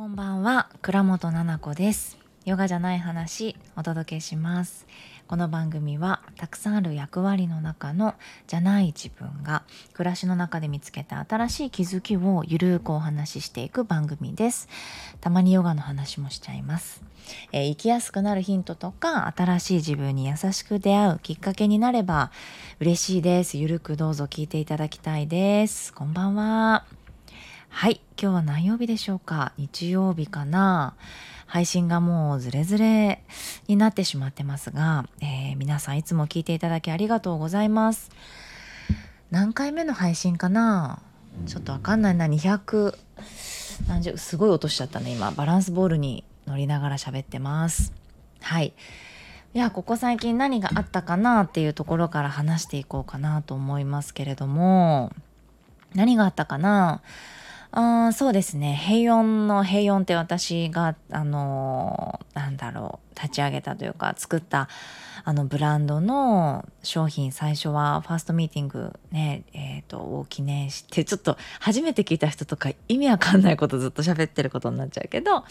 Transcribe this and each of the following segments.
こんばんは倉本々子です。ヨガじゃない話お届けします。この番組はたくさんある役割の中のじゃない自分が暮らしの中で見つけた新しい気づきをゆるーくお話ししていく番組です。たまにヨガの話もしちゃいます。えー、生きやすくなるヒントとか新しい自分に優しく出会うきっかけになれば嬉しいです。ゆるくどうぞ聞いていただきたいです。こんばんは。はい今日は何曜日でしょうか？日曜日かな？配信がもうズレズレになってしまってますが、えー、皆さんいつも聞いていただきありがとうございます。何回目の配信かな？ちょっとわかんないな。200何十すごい落としちゃったね今。バランスボールに乗りながら喋ってます。はい。いやここ最近何があったかなっていうところから話していこうかなと思いますけれども。何があったかな？そうですね。平穏の平穏って私があのなんだろう立ち上げたというか作ったあのブランドの商品最初はファーストミーティングねえっ、ー、とを記念してちょっと初めて聞いた人とか意味わかんないことずっと喋ってることになっちゃうけど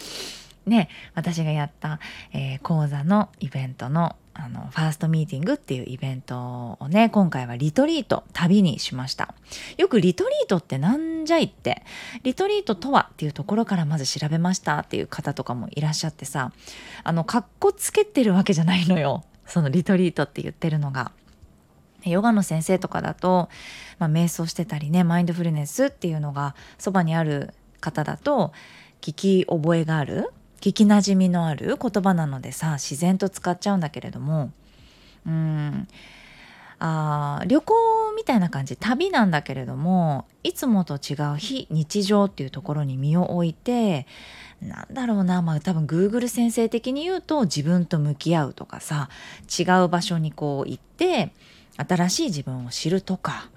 ね私がやった、えー、講座のイベントのあのファーストミーティングっていうイベントをね今回はリトリート旅にしましたよくリトリートってなんじゃいってリトリートとはっていうところからまず調べましたっていう方とかもいらっしゃってさあのかっこつけてるわけじゃないのよそのリトリートって言ってるのが。ヨガの先生とかだと、まあ、瞑想してたりねマインドフルネスっていうのがそばにある方だと聞き覚えがある聞きなじみのある言葉なのでさ自然と使っちゃうんだけれどもうんあ旅行みたいな感じ旅なんだけれどもいつもと違う非日常っていうところに身を置いてなんだろうなまあ多分 Google 先生的に言うと自分と向き合うとかさ違う場所にこう行って新しい自分を知るとか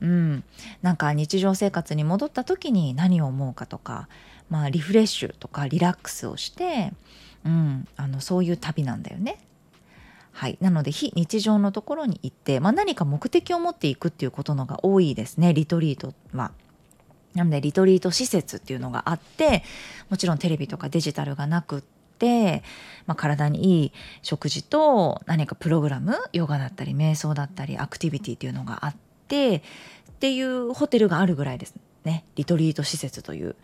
うん、なんか日常生活に戻った時に何を思うかとかまあ、リフレッシュとかリラックスをして、うん、あのそういう旅なんだよね。はい、なので非日常のところに行って、まあ、何か目的を持っていくっていうことのが多いですねリトリートは。なのでリトリート施設っていうのがあってもちろんテレビとかデジタルがなくって、まあ、体にいい食事と何かプログラムヨガだったり瞑想だったりアクティビティっていうのがあってっていうホテルがあるぐらいですねリトリート施設という。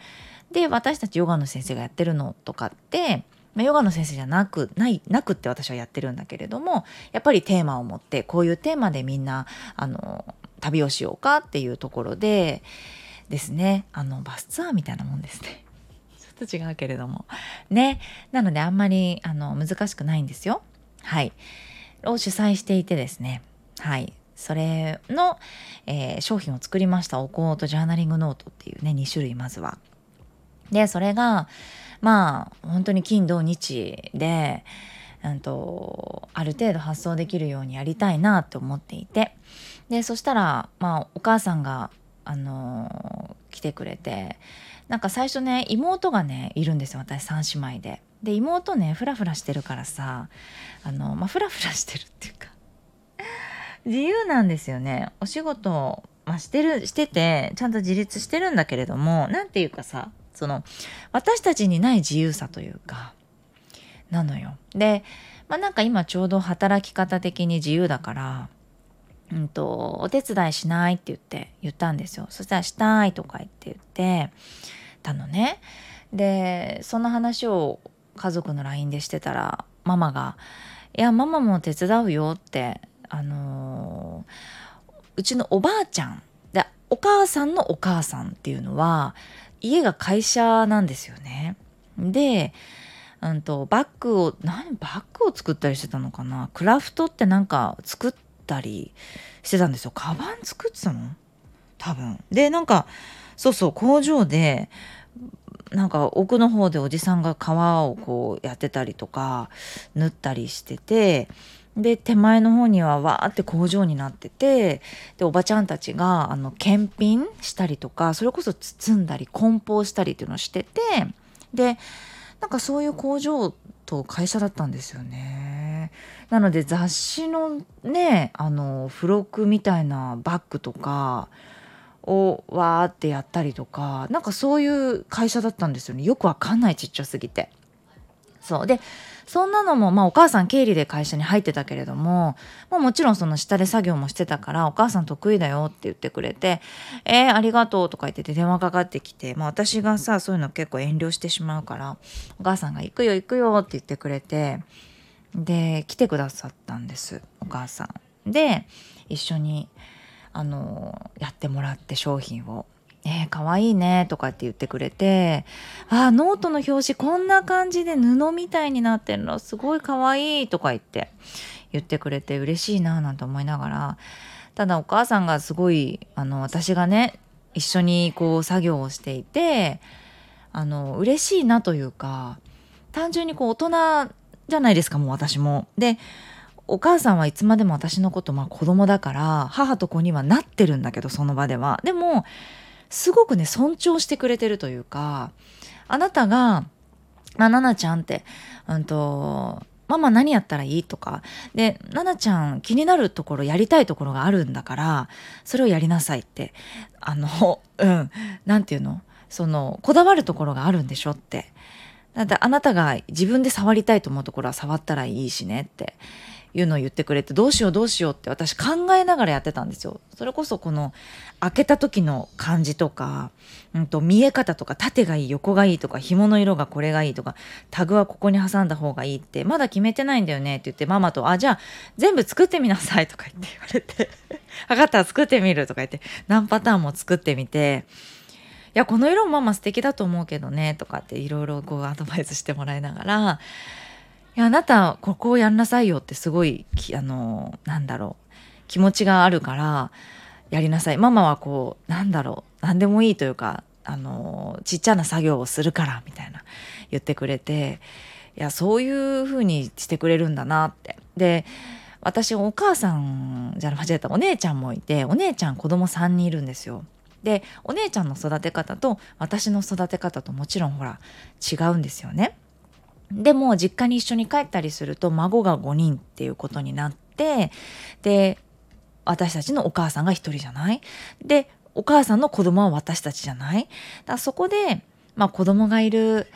で私たちヨガの先生がやってるのとかって、まあ、ヨガの先生じゃなくないなくって私はやってるんだけれどもやっぱりテーマを持ってこういうテーマでみんなあの旅をしようかっていうところでですね。あのバスツアーみたいなもんですね。ちょっと違うけれども。ね。なのであんまりあの難しくないんですよ。はい。を主催していてですね。はい。それの、えー、商品を作りました。お香とジャーナリングノートっていうね2種類まずは。でそれがまあ本当に金土日で、うんと、ある程度発送できるようにやりたいなって思っていてでそしたらまあお母さんがあの来てくれてなんか最初ね妹がねいるんですよ私3姉妹で。で妹ねフラフラしてるからさあのまあフラフラしてるっていうか 自由なんですよねお仕事、まあ、してるしててちゃんと自立してるんだけれども何て言うかさその私たちにない自由さというかなのよ。で、まあ、なんか今ちょうど働き方的に自由だから、うんと、お手伝いしないって言って言ったんですよ。そしたらしたいとか言って言ってたのね。でその話を家族の LINE でしてたらママが「いやママも手伝うよ」ってあのー、うちのおばあちゃんでお母さんのお母さんっていうのは家が会社なんですよね。で、うんと、バッグを何バッグを作ったりしてたのかな？クラフトってなんか作ったりしてたんですよ。カバン作ってたの？多分。でなんかそうそう工場でなんか奥の方でおじさんが革をこうやってたりとか縫ったりしててで手前の方にはわーって工場になっててでおばちゃんたちがあの検品したりとかそれこそ包んだり梱包したりっていうのをしててでなんかそういう工場と会社だったんですよね。なので雑誌のねあの付録みたいなバッグとかをわーってやったりとかなんかそういう会社だったんですよねよくわかんないちっちゃすぎて。そうでそんなのも、まあ、お母さん経理で会社に入ってたけれども、まあ、もちろんその下で作業もしてたからお母さん得意だよって言ってくれて「えー、ありがとう」とか言ってて電話かかってきて、まあ、私がさそういうの結構遠慮してしまうからお母さんが「行くよ行くよ」って言ってくれてで来てくださったんですお母さん。で一緒にあのやってもらって商品を。えー、かわいいねとかって言ってくれてあノートの表紙こんな感じで布みたいになってるのすごいかわいいとか言って言ってくれて嬉しいななんて思いながらただお母さんがすごいあの私がね一緒にこう作業をしていてあの嬉しいなというか単純にこう大人じゃないですかもう私も。でお母さんはいつまでも私のことまあ子供だから母と子にはなってるんだけどその場では。でもすごくね尊重してくれてるというかあなたが「ま、ななちゃん」って、うんと「ママ何やったらいい?」とかで「ななちゃん気になるところやりたいところがあるんだからそれをやりなさい」ってあのうん何て言うの？そのこだわるところがあるんでしょってだってあなたが自分で触りたいと思うところは触ったらいいしねっていうのを言ってくれてどうしようどうしようって私考えながらやってたんですよ。それこそこの開けた時の感じとか、うんと、見え方とか縦がいい横がいいとか紐の色がこれがいいとかタグはここに挟んだ方がいいってまだ決めてないんだよねって言ってママと「あじゃあ全部作ってみなさい」とか言って言われて「分かった作ってみる」とか言って何パターンも作ってみて。いやこの色もママ素敵だと思うけどねとかっていろいろアドバイスしてもらいながらやあなたここをやんなさいよってすごいあのなんだろう気持ちがあるからやりなさいママはこうなんだろう何でもいいというかあのちっちゃな作業をするからみたいな言ってくれていやそういう風にしてくれるんだなってで私お母さんじゃ間違えたお姉ちゃんもいてお姉ちゃん子供3人いるんですよ。でお姉ちゃんの育て方と私の育て方ともちろんほら違うんですよね。でも実家に一緒に帰ったりすると孫が5人っていうことになってで私たちのお母さんが1人じゃない。でお母さんの子供は私たちじゃない。だそこで、まあ、子供がいる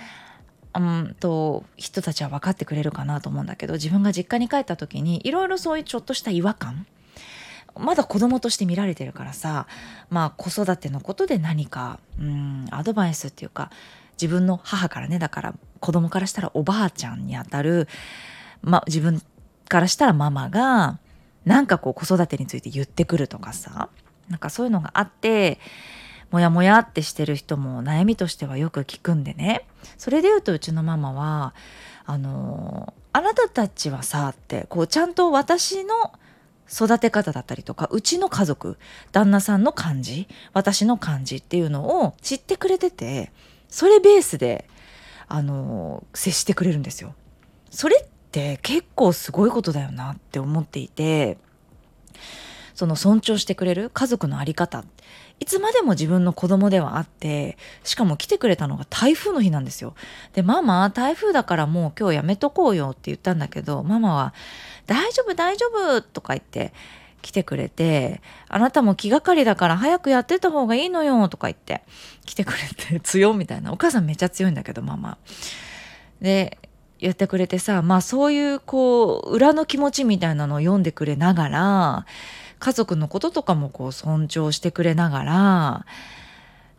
うんと人たちは分かってくれるかなと思うんだけど自分が実家に帰った時にいろいろそういうちょっとした違和感。まだ子供として見られてるからさまあ子育てのことで何かうんアドバイスっていうか自分の母からねだから子供からしたらおばあちゃんにあたる、ま、自分からしたらママがなんかこう子育てについて言ってくるとかさなんかそういうのがあってモヤモヤってしてる人も悩みとしてはよく聞くんでね。それで言うとうちのママはあのあなたたちはさってこうちゃんと私の育て方だったりとかうちの家族旦那さんの感じ私の感じっていうのを知ってくれててそれベースであの接してくれるんですよ。それって結構すごいことだよなって思っていてその尊重してくれる家族の在り方いつまでも自分の子供ではあってしかも来てくれたのが台風の日なんですよ。でママ台風だからもう今日やめとこうよって言ったんだけどママは「大丈夫大丈夫」とか言って来てくれて「あなたも気がかりだから早くやってた方がいいのよ」とか言って来てくれて強みたいなお母さんめっちゃ強いんだけどママ。で言ってくれてさまあそういうこう裏の気持ちみたいなのを読んでくれながら家族のこととかもこう尊重してくれながら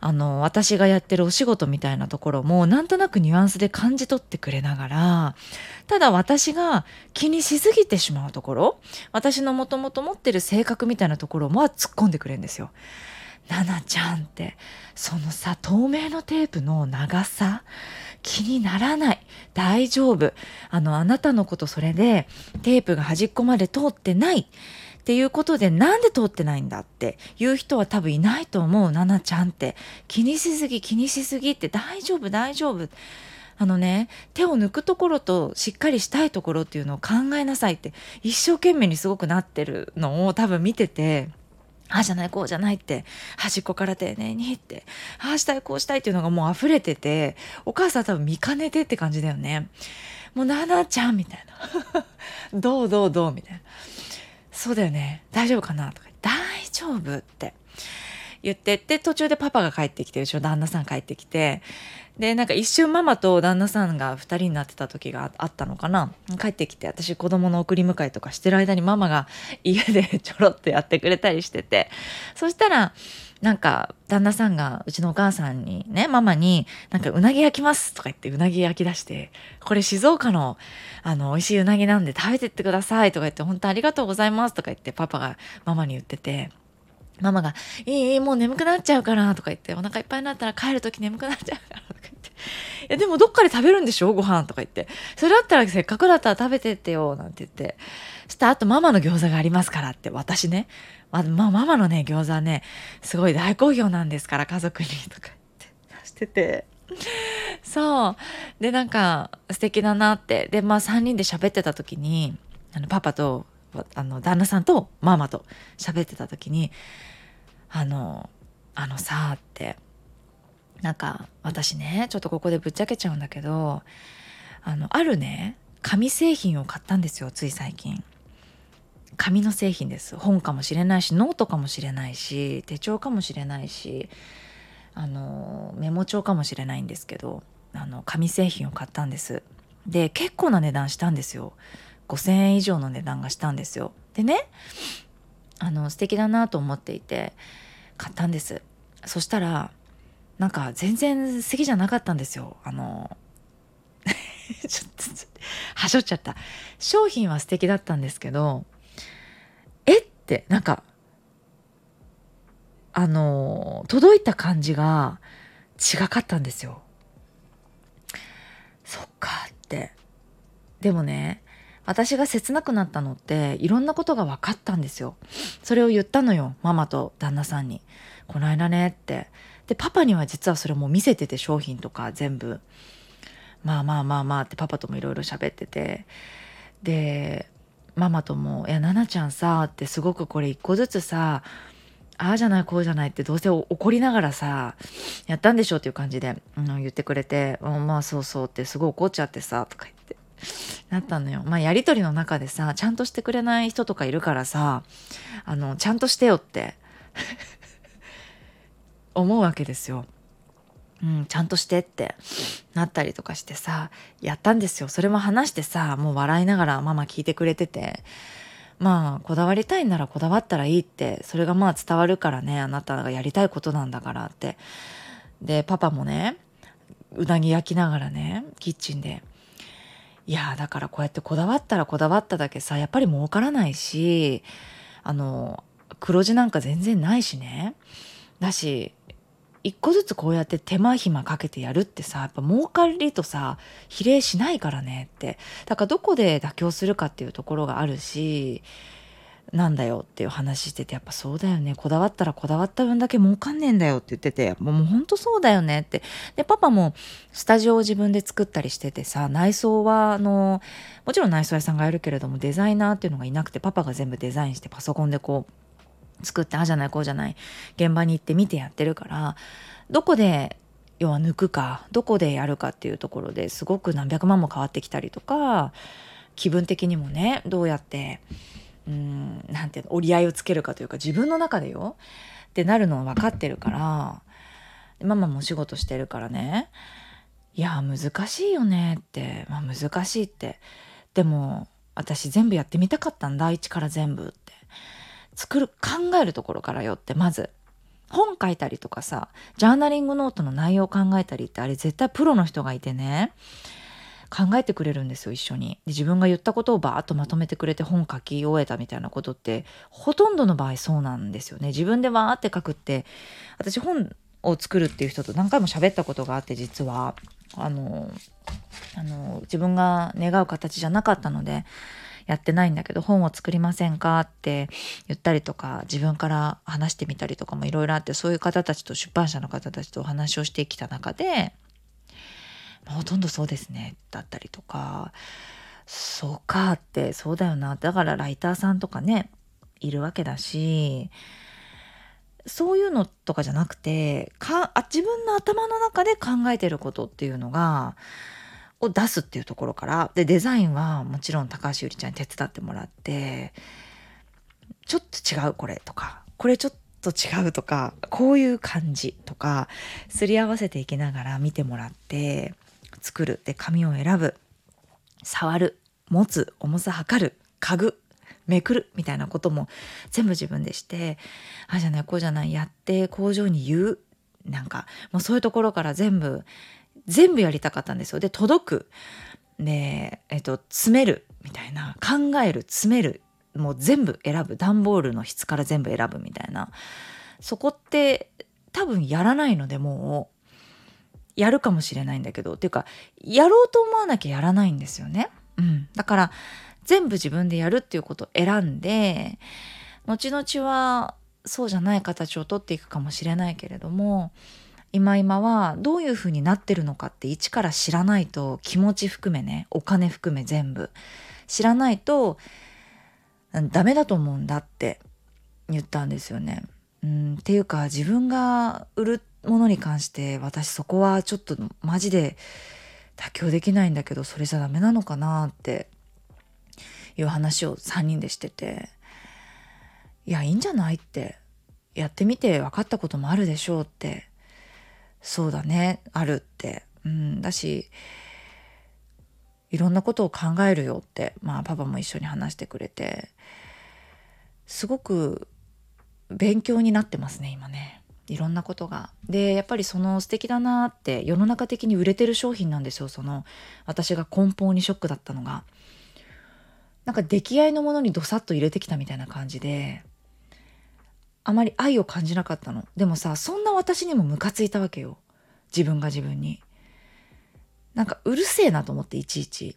あの私がやってるお仕事みたいなところもなんとなくニュアンスで感じ取ってくれながらただ私が気にしすぎてしまうところ私のもともと持ってる性格みたいなところも突っ込んでくれるんですよ。ななちゃんってそのさ透明のテープの長さ気にならない大丈夫あのあなたのことそれでテープが端っこまで通ってないっていうことでなんで通ってないんだっていう人は多分いないと思う。ななちゃんって。気にしすぎ気にしすぎって。大丈夫大丈夫。あのね手を抜くところとしっかりしたいところっていうのを考えなさいって。一生懸命にすごくなってるのを多分見てて。ああじゃないこうじゃないって。端っこから丁寧にって。ああしたいこうしたいっていうのがもう溢れてて。お母さん多分見かねてって感じだよね。もうななちゃんみたいな。どうどうどうみたいな。そうだよね。大丈夫かなとか大丈夫って。言ってで途中でパパが帰ってきてうちの旦那さん帰ってきて。でなんか一瞬ママと旦那さんが2人になってた時があったのかな。帰ってきて私子供の送り迎えとかしてる間にママが家でちょろっとやってくれたりしてて。そしたらなんか旦那さんがうちのお母さんにねママになんかうなぎ焼きますとか言ってうなぎ焼き出してこれ静岡のあの美味しいうなぎなんで食べてってくださいとか言って本当ありがとうございますとか言ってパパがママに言っててママが「いいいいもう眠くなっちゃうから」とか言って「お腹いっぱいになったら帰るとき眠くなっちゃうから」とか言って「やでもどっかで食べるんでしょ？ご飯とか言って「それだったらせっかくだったら食べてってよ」なんて言って。そしたらあとママの餃子がありますからって私ね。ままママのね餃子ねすごい大好評なんですから家族にとか言って。してて。そう。でなんか素敵だなって。でまあ3人で喋ってた時にあのパパとあの旦那さんとママと喋ってた時にあのあのさって。なんか私ねちょっとここでぶっちゃけちゃうんだけどあのあるね紙製品を買ったんですよつい最近。紙の製品です。本かもしれないしノートかもしれないし手帳かもしれないしあのメモ帳かもしれないんですけどあの紙製品を買ったんです。で結構な値段したんですよ。5,000円以上の値段がしたんですよ。でねあの素敵だなと思っていて買ったんです。そしたらなんか全然素敵じゃなかったんですよ。あの ちょっとはしょっちゃった。商品は素敵だったんですけどえってなんかあの届いた感じが違かったんですよ。そっかって。でもね私が切なくなったのっていろんなことが分かったんですよ。それを言ったのよママと旦那さんに。この間ねって。でパパには実はそれも見せてて商品とか全部。まあまあまあまあってパパともいろいろ喋ってて。でママとも「いや奈々ちゃんさ」ってすごくこれ一個ずつさああじゃないこうじゃないってどうせ怒りながらさやったんでしょっていう感じで、うん、言ってくれて「まあそうそう」ってすごい怒っちゃってさとか言ってなったのよ。まあやり取りの中でさちゃんとしてくれない人とかいるからさあのちゃんとしてよって。思うわけですよ。うん、ちゃんとしてってなったりとかしてさやったんですよ。それも話してさもう笑いながらママ聞いてくれててまあこだわりたいならこだわったらいいってそれがまあ伝わるからねあなたがやりたいことなんだからって。でパパもねうなぎ焼きながらねキッチンで。いやだからこうやってこだわったらこだわっただけさやっぱり儲からないしあの黒字なんか全然ないしね。だし一個ずつこうやって手間暇かけてやるってさやっぱ儲かりとさ比例しないからねって。だからどこで妥協するかっていうところがあるしなんだよっていう話しててやっぱそうだよね。こだわったらこだわった分だけ儲かんねえんだよって言っててもうもうほんとそうだよねって。でパパもスタジオを自分で作ったりしててさ内装はあのもちろん内装屋さんがやるけれどもデザイナーっていうのがいなくてパパが全部デザインしてパソコンでこう作ってああじゃないこうじゃない現場に行って見てやってるからどこで要は抜くかどこでやるかっていうところですごく何百万も変わってきたりとか気分的にもねどうやってうんなんていうの折り合いをつけるかというか自分の中でよってなるの分かってるからママもお仕事してるからねいや難しいよねって、まあ、難しいって。でも私全部やってみたかったんだ一から全部って。作る考えるところからよってまず。本書いたりとかさジャーナリングノートの内容を考えたりってあれ絶対プロの人がいてね。考えてくれるんですよ一緒に。で自分が言ったことをバーッとまとめてくれて本書き終えたみたいなことってほとんどの場合そうなんですよね。自分でわーって書くって私本を作るっていう人と何回も喋ったことがあって実は。あのあの自分が願う形じゃなかったのでやってないんだけど本を作りませんかって言ったりとか自分から話してみたりとかもいろいろあってそういう方たちと出版社の方たちとお話をしてきた中でほとんどそうですねだったりとかそうかってそうだよなだからライターさんとかねいるわけだしそういうのとかじゃなくてかあ自分の頭の中で考えてることっていうのがを出すっていうところからでデザインはもちろん高橋ゆりちゃんに手伝ってもらってちょっと違うこれとかこれちょっと違うとかこういう感じとかすり合わせていきながら見てもらって作る。で紙を選ぶ。触る。持つ。重さ測る。家具めくる。みたいなことも全部自分でしてああじゃないこうじゃない。やって工場に言う。なんかもうそういうところから全部全部やりたかったんですよ。で届く。で、えっと、詰める。みたいな。考える詰める。もう全部選ぶ。段ボールの質から全部選ぶみたいな。そこって多分やらないのでもう。やるかもしれないんだけど。っていうかやろうと思わなきゃやらないんですよね。うん、だから全部自分でやるっていうことを選んで後々はそうじゃない形をとっていくかもしれないけれども今今はどういうふうになってるのかって一から知らないと気持ち含めねお金含め全部。知らないとダメだと思うんだって言ったんですよね。うん、っていうか自分が売るものに関して私そこはちょっとマジで妥協できないんだけどそれじゃダメなのかなっていう話を3人でしてて。いやいいんじゃないって。やってみて分かったこともあるでしょうって。そうだね。あるって、うん、だしいろんなことを考えるよってまあパパも一緒に話してくれて。すごく勉強になってますね今ね。いろんなことが。でやっぱりその素敵だなって世の中的に売れてる商品なんですよその私が根本にショックだったのが。なんか出来合いのものにどさっと入れてきたみたいな感じであまり愛を感じなかったの。でもさそんな私にもムカついたわけよ。自分が自分に。なんかうるせえなと思っていちいち。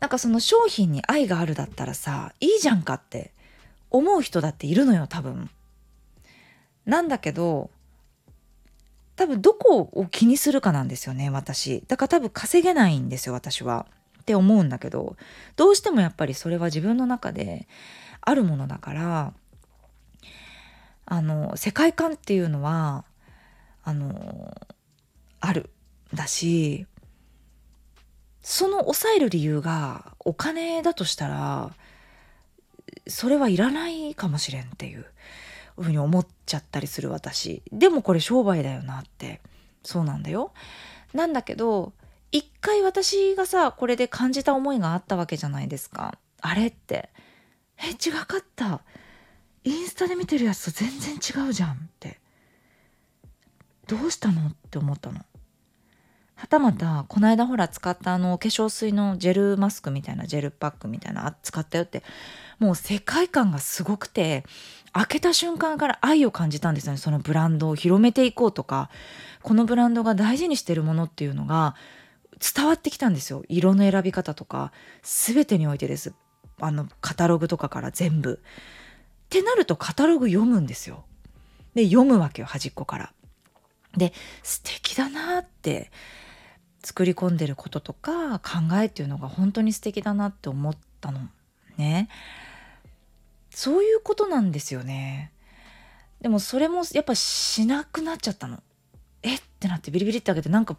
なんかその商品に愛があるだったらさいいじゃんかって思う人だっているのよ多分。なんだけど多分どこを気にするかなんですよね私。だから多分稼げないんですよ私は。って思うんだけどどうしてもやっぱりそれは自分の中であるものだからあの世界観っていうのはあのあるだしその抑える理由がお金だとしたらそれはいらないかもしれんっていうふうに思っちゃったりする私。でもこれ商売だよなってそうなんだよ。なんだけど一回私がさこれで感じた思いがあったわけじゃないですか。あれって。え違かった。インスタで見てるやつと全然違うじゃんって。どうしたのって思ったの。はたまたこの間ほら使ったあの化粧水のジェルマスクみたいなジェルパックみたいな使ったよって。もう世界観がすごくて開けた瞬間から愛を感じたんですよね。そのブランドを広めていこうとか。このブランドが大事にしてるものっていうのが伝わってきたんですよ。色の選び方とか。全てにおいてです。あのカタログとかから全部。ってなるとカタログ読むんですよ。で読むわけよ端っこから。で素敵だなって作り込んでることとか考えっていうのが本当に素敵だなって思ったのね。そういうことなんですよね。でもそれもやっぱしなくなっちゃったの。え？ってなってビリビリって開けてなんか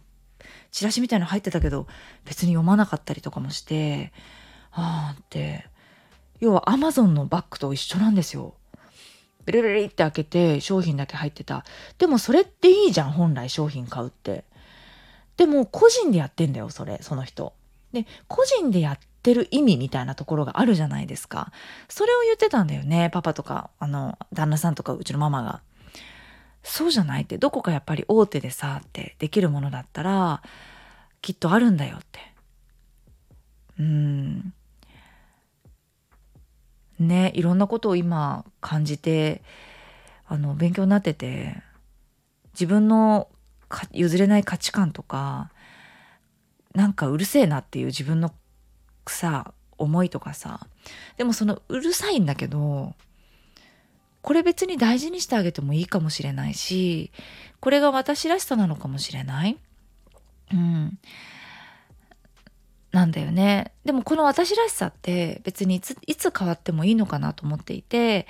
チラシみたいの入ってたけど別に読まなかったりとかもしてああって要はアマゾンのバッグと一緒なんですよ。ベリベリって開けて商品だけ入ってた。でもそれっていいじゃん、本来商品買うって。でも個人でやってんだよ、それ、その人。で、個人でやってる意味みたいなところがあるじゃないですか。それを言ってたんだよね、パパとか、あの、旦那さんとかうちのママが。そうじゃないって、どこかやっぱり大手でさ、ってできるものだったら、きっとあるんだよって。うん。ねいろんなことを今感じてあの勉強になってて自分の譲れない価値観とかなんかうるせえなっていう自分のさ思いとかさでもそのうるさいんだけどこれ別に大事にしてあげてもいいかもしれないしこれが私らしさなのかもしれない。うん、なんだよね。でもこの私らしさって別にいついつ変わってもいいのかなと思っていて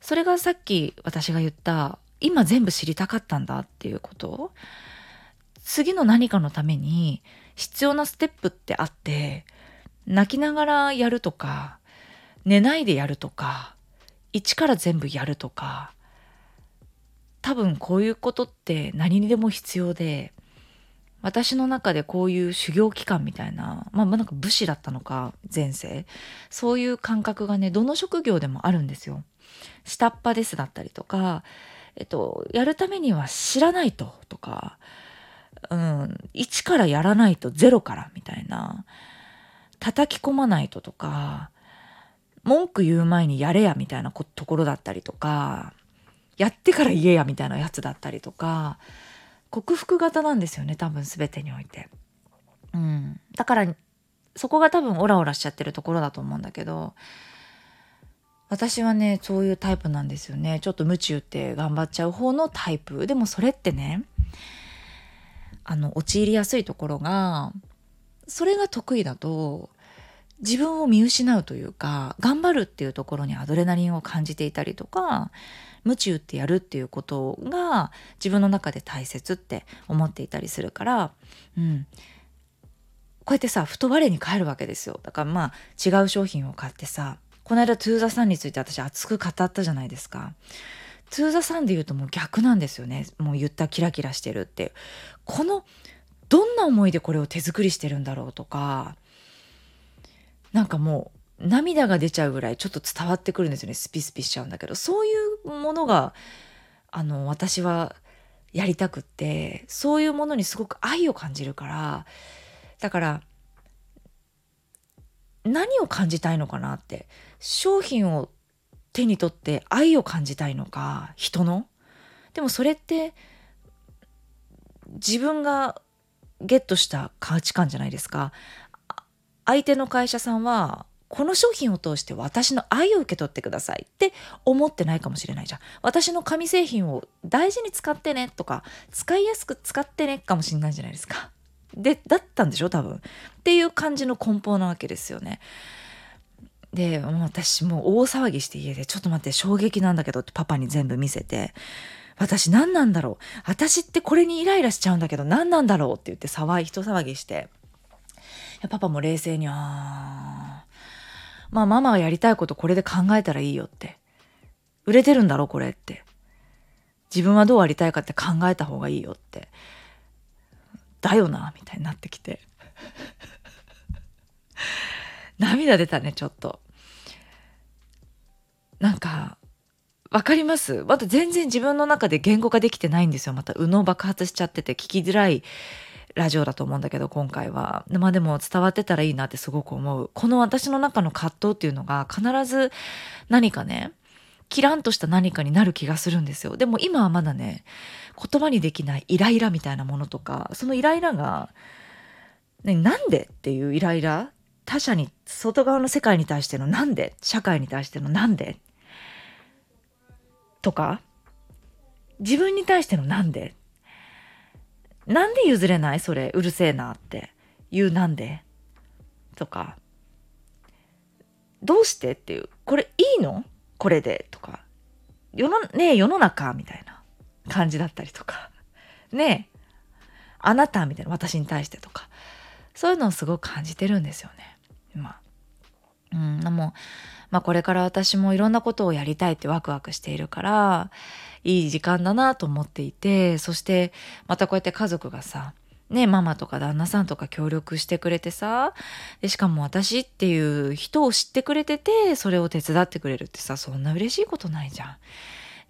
それがさっき私が言った今全部知りたかったんだっていうこと次の何かのために必要なステップってあって泣きながらやるとか寝ないでやるとか一から全部やるとか多分こういうことって何にでも必要で私の中でこういう修行期間みたいな、まあ、まあなんか武士だったのか前世そういう感覚がねどの職業でもあるんですよ。下っ端ですだったりとか、えっと、やるためには知らないととか、うん、一からやらないとゼロからみたいな叩き込まないととか文句言う前にやれやみたいなところだったりとかやってから言えやみたいなやつだったりとか克服型なんですよね多分全てにおいて。うん、だからそこが多分オラオラしちゃってるところだと思うんだけど私はねそういうタイプなんですよね。ちょっと夢中って頑張っちゃう方のタイプ。でもそれってねあの陥りやすいところがそれが得意だと自分を見失うというか頑張るっていうところにアドレナリンを感じていたりとか夢中ってやるっていうことが自分の中で大切って思っていたりするから、うん、こうやってさ太我に帰るわけですよ。だからまあ違う商品を買ってさこの間トゥーザさんについて私熱く語ったじゃないですか。トゥーザさんで言うともう逆なんですよね。もう言ったキラキラしてるって。このどんな思いでこれを手作りしてるんだろうとかなんかもう涙が出ちゃうぐらいちょっと伝わってくるんですよね。スピスピしちゃうんだけど。そういうものがあの私はやりたくってそういうものにすごく愛を感じるからだから何を感じたいのかなって商品を手に取って愛を感じたいのか人の？でもそれって自分がゲットした価値観じゃないですか。相手の会社さんはこの商品を通して私の愛を受け取ってくださいって思ってないかもしれないじゃん。私の紙製品を大事に使ってねとか使いやすく使ってねかもしれないじゃないですか。でだったんでしょ多分。っていう感じの梱包なわけですよね。で私もう大騒ぎして家で「ちょっと待って衝撃なんだけど」ってパパに全部見せて「私何なんだろう私ってこれにイライラしちゃうんだけど何なんだろう」って言って騒ぎ人騒ぎしてパパも冷静に「あまあママがやりたいことこれで考えたらいいよ」って「売れてるんだろこれ」って。自分はどうありたいかって考えた方がいいよって。だよなみたいになってきて。涙出たねちょっと。なんかわかります？また全然自分の中で言語化できてないんですよ。また右脳爆発しちゃってて聞きづらいラジオだと思うんだけど今回は。まあでも伝わってたらいいなってすごく思う。この私の中の葛藤っていうのが必ず何かねキランとした何かになる気がするんですよ。でも今はまだね言葉にできないイライラみたいなものとかそのイライラが、ね、なんでっていうイライラ他者に外側の世界に対してのなんで？社会に対してのなんで？とか自分に対してのなんで？なんで譲れない？それうるせえなって。言うなんで？とか。どうしてっていう。これいいの？これでとか。世のねえ世の中みたいな感じだったりとか。ねえ。あなたみたいな私に対してとか。そういうのをすごく感じてるんですよね。まあ、うん、でも、まあこれから私もいろんなことをやりたいってワクワクしているから、いい時間だなと思っていて、そしてまたこうやって家族がさ、ね、ママとか旦那さんとか協力してくれてさでしかも私っていう人を知ってくれててそれを手伝ってくれるってさそんな嬉しいことないじゃん。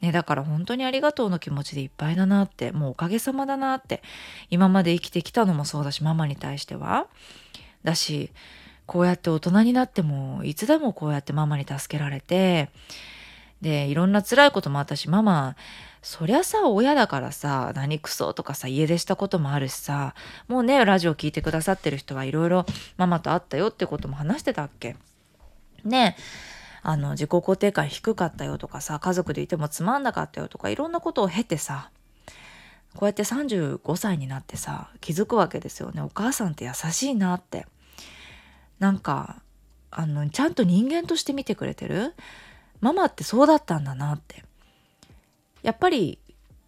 ね、だから本当にありがとうの気持ちでいっぱいだなってもうおかげさまだなって今まで生きてきたのもそうだしママに対してはだしこうやって大人になってもいつでもこうやってママに助けられてでいろんな辛いこともあったしママそりゃさ親だからさ何クソとかさ家出したこともあるしさもうねラジオ聞いてくださってる人はいろいろママと会ったよってことも話してたっけ？ねあの自己肯定感低かったよとかさ家族でいてもつまんなかったよとかいろんなことを経てさこうやって35歳になってさ気づくわけですよね。お母さんって優しいなって。なんかあのちゃんと人間として見てくれてる？ママってそうだったんだなって。やっぱり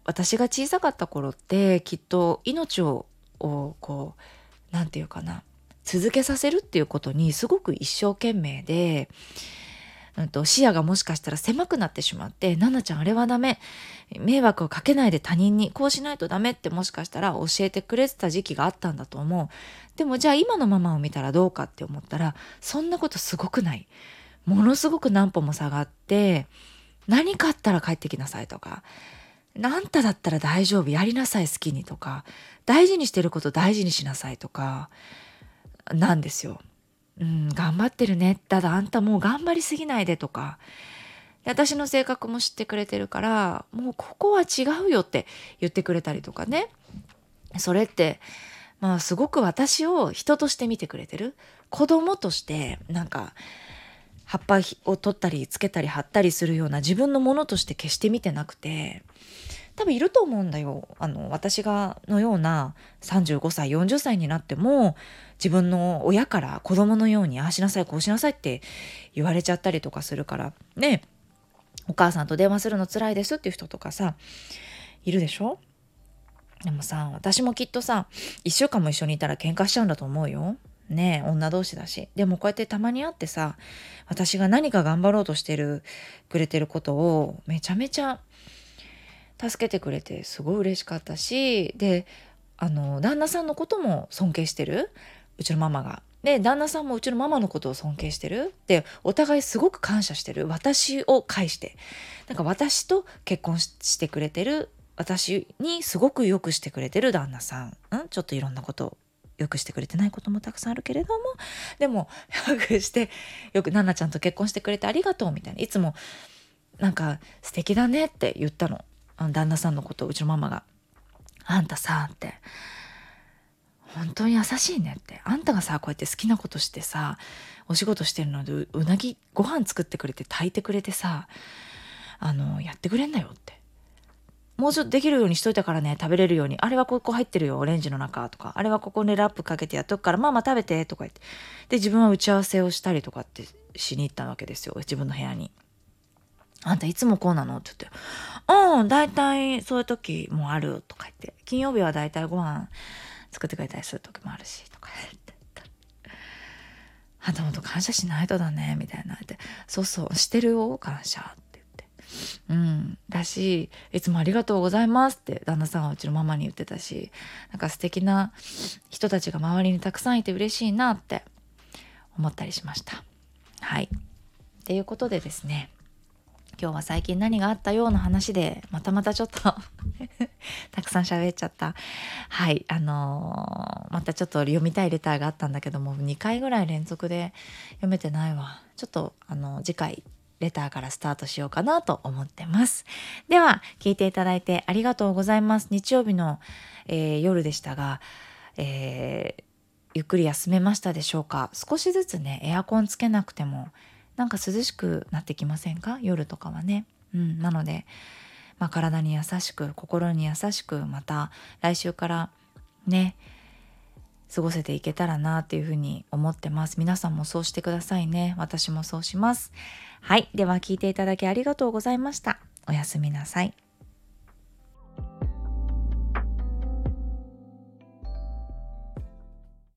私が小さかった頃ってきっと命ををこう何て言うかな続けさせるっていうことにすごく一生懸命でうん、と視野がもしかしたら狭くなってしまって「奈々ちゃんあれはダメ。迷惑をかけないで他人にこうしないとダメ」ってもしかしたら教えてくれてた時期があったんだと思う。でもじゃあ今のママを見たらどうかって思ったらそんなことすごくない。ものすごく何歩も下がって何かあったら帰ってきなさいとかあんただったら大丈夫やりなさい好きにとか大事にしてること大事にしなさいとかなんですよ。うん、頑張ってるね。ただあんたもう頑張りすぎないでとか。私の性格も知ってくれてるからもうここは違うよって言ってくれたりとかねそれってまあすごく私を人として見てくれてる子供としてなんか葉っぱを取ったりつけたり貼ったりするような自分のものとして決して見てなくて多分いると思うんだよ。あの私がのような35歳40歳になっても自分の親から子供のようにああしなさいこうしなさいって言われちゃったりとかするからねお母さんと電話するの辛いですっていう人とかさいるでしょ？でもさ私もきっとさ1週間も一緒にいたら喧嘩しちゃうんだと思うよ。ね女同士だし。でもこうやってたまに会ってさ私が何か頑張ろうとしてるくれてることをめちゃめちゃ助けてくれてすごい嬉しかったしであの旦那さんのことも尊敬してる？うちのママが。で旦那さんもうちのママのことを尊敬してる？でお互いすごく感謝してる？私を介して。なんか私と結婚してくれてる？私にすごくよくしてくれてる？旦那さん、うん、ちょっといろんなことよくしてくれてないこともたくさんあるけれども。でもよくしてよく奈々ちゃんと結婚してくれてありがとうみたいな。いつもなんか素敵だねって言ったの。旦那さんのことをうちのママが「あんたさ」って「本当に優しいね」って「あんたがさこうやって好きなことしてさお仕事してるのでうなぎご飯作ってくれて炊いてくれてさあのやってくれんだよ」って。もうちょっとできるようにしといたからね食べれるように。あれはここ入ってるよオレンジの中とか。あれはここでラップかけてやっとくからまあまあ食べてとか言って。で自分は打ち合わせをしたりとかってしに行ったわけですよ自分の部屋に。あんたいつもこうなの？って言って、うん、大体そういう時もあるとか言って、金曜日は大体ご飯作ってくれたりする時もあるし、とか言って。あんたほんと感謝しないとだね、みたいなって。そうそう、してるよ、感謝って言って。うん。だし、いつもありがとうございますって旦那さんはうちのママに言ってたし、なんか素敵な人たちが周りにたくさんいて嬉しいなって思ったりしました。はい。っていうことでですね、今日は最近何があったような話でまたまたちょっと たくさん喋っちゃった。はいあのー、またちょっと読みたいレターがあったんだけども2回ぐらい連続で読めてないわ。ちょっとあの次回レターからスタートしようかなと思ってます。では聞いていただいてありがとうございます。日曜日の、えー、夜でしたが、えー、ゆっくり休めましたでしょうか。少しずつねエアコンつけなくてもなんか涼しくなってきませんか？夜とかはね。うん、なので、まあ、体に優しく心に優しくまた来週からね過ごせていけたらなっていうふうに思ってます。皆さんもそうしてくださいね。私もそうします。はい。では聞いていただきありがとうございました。おやすみなさい。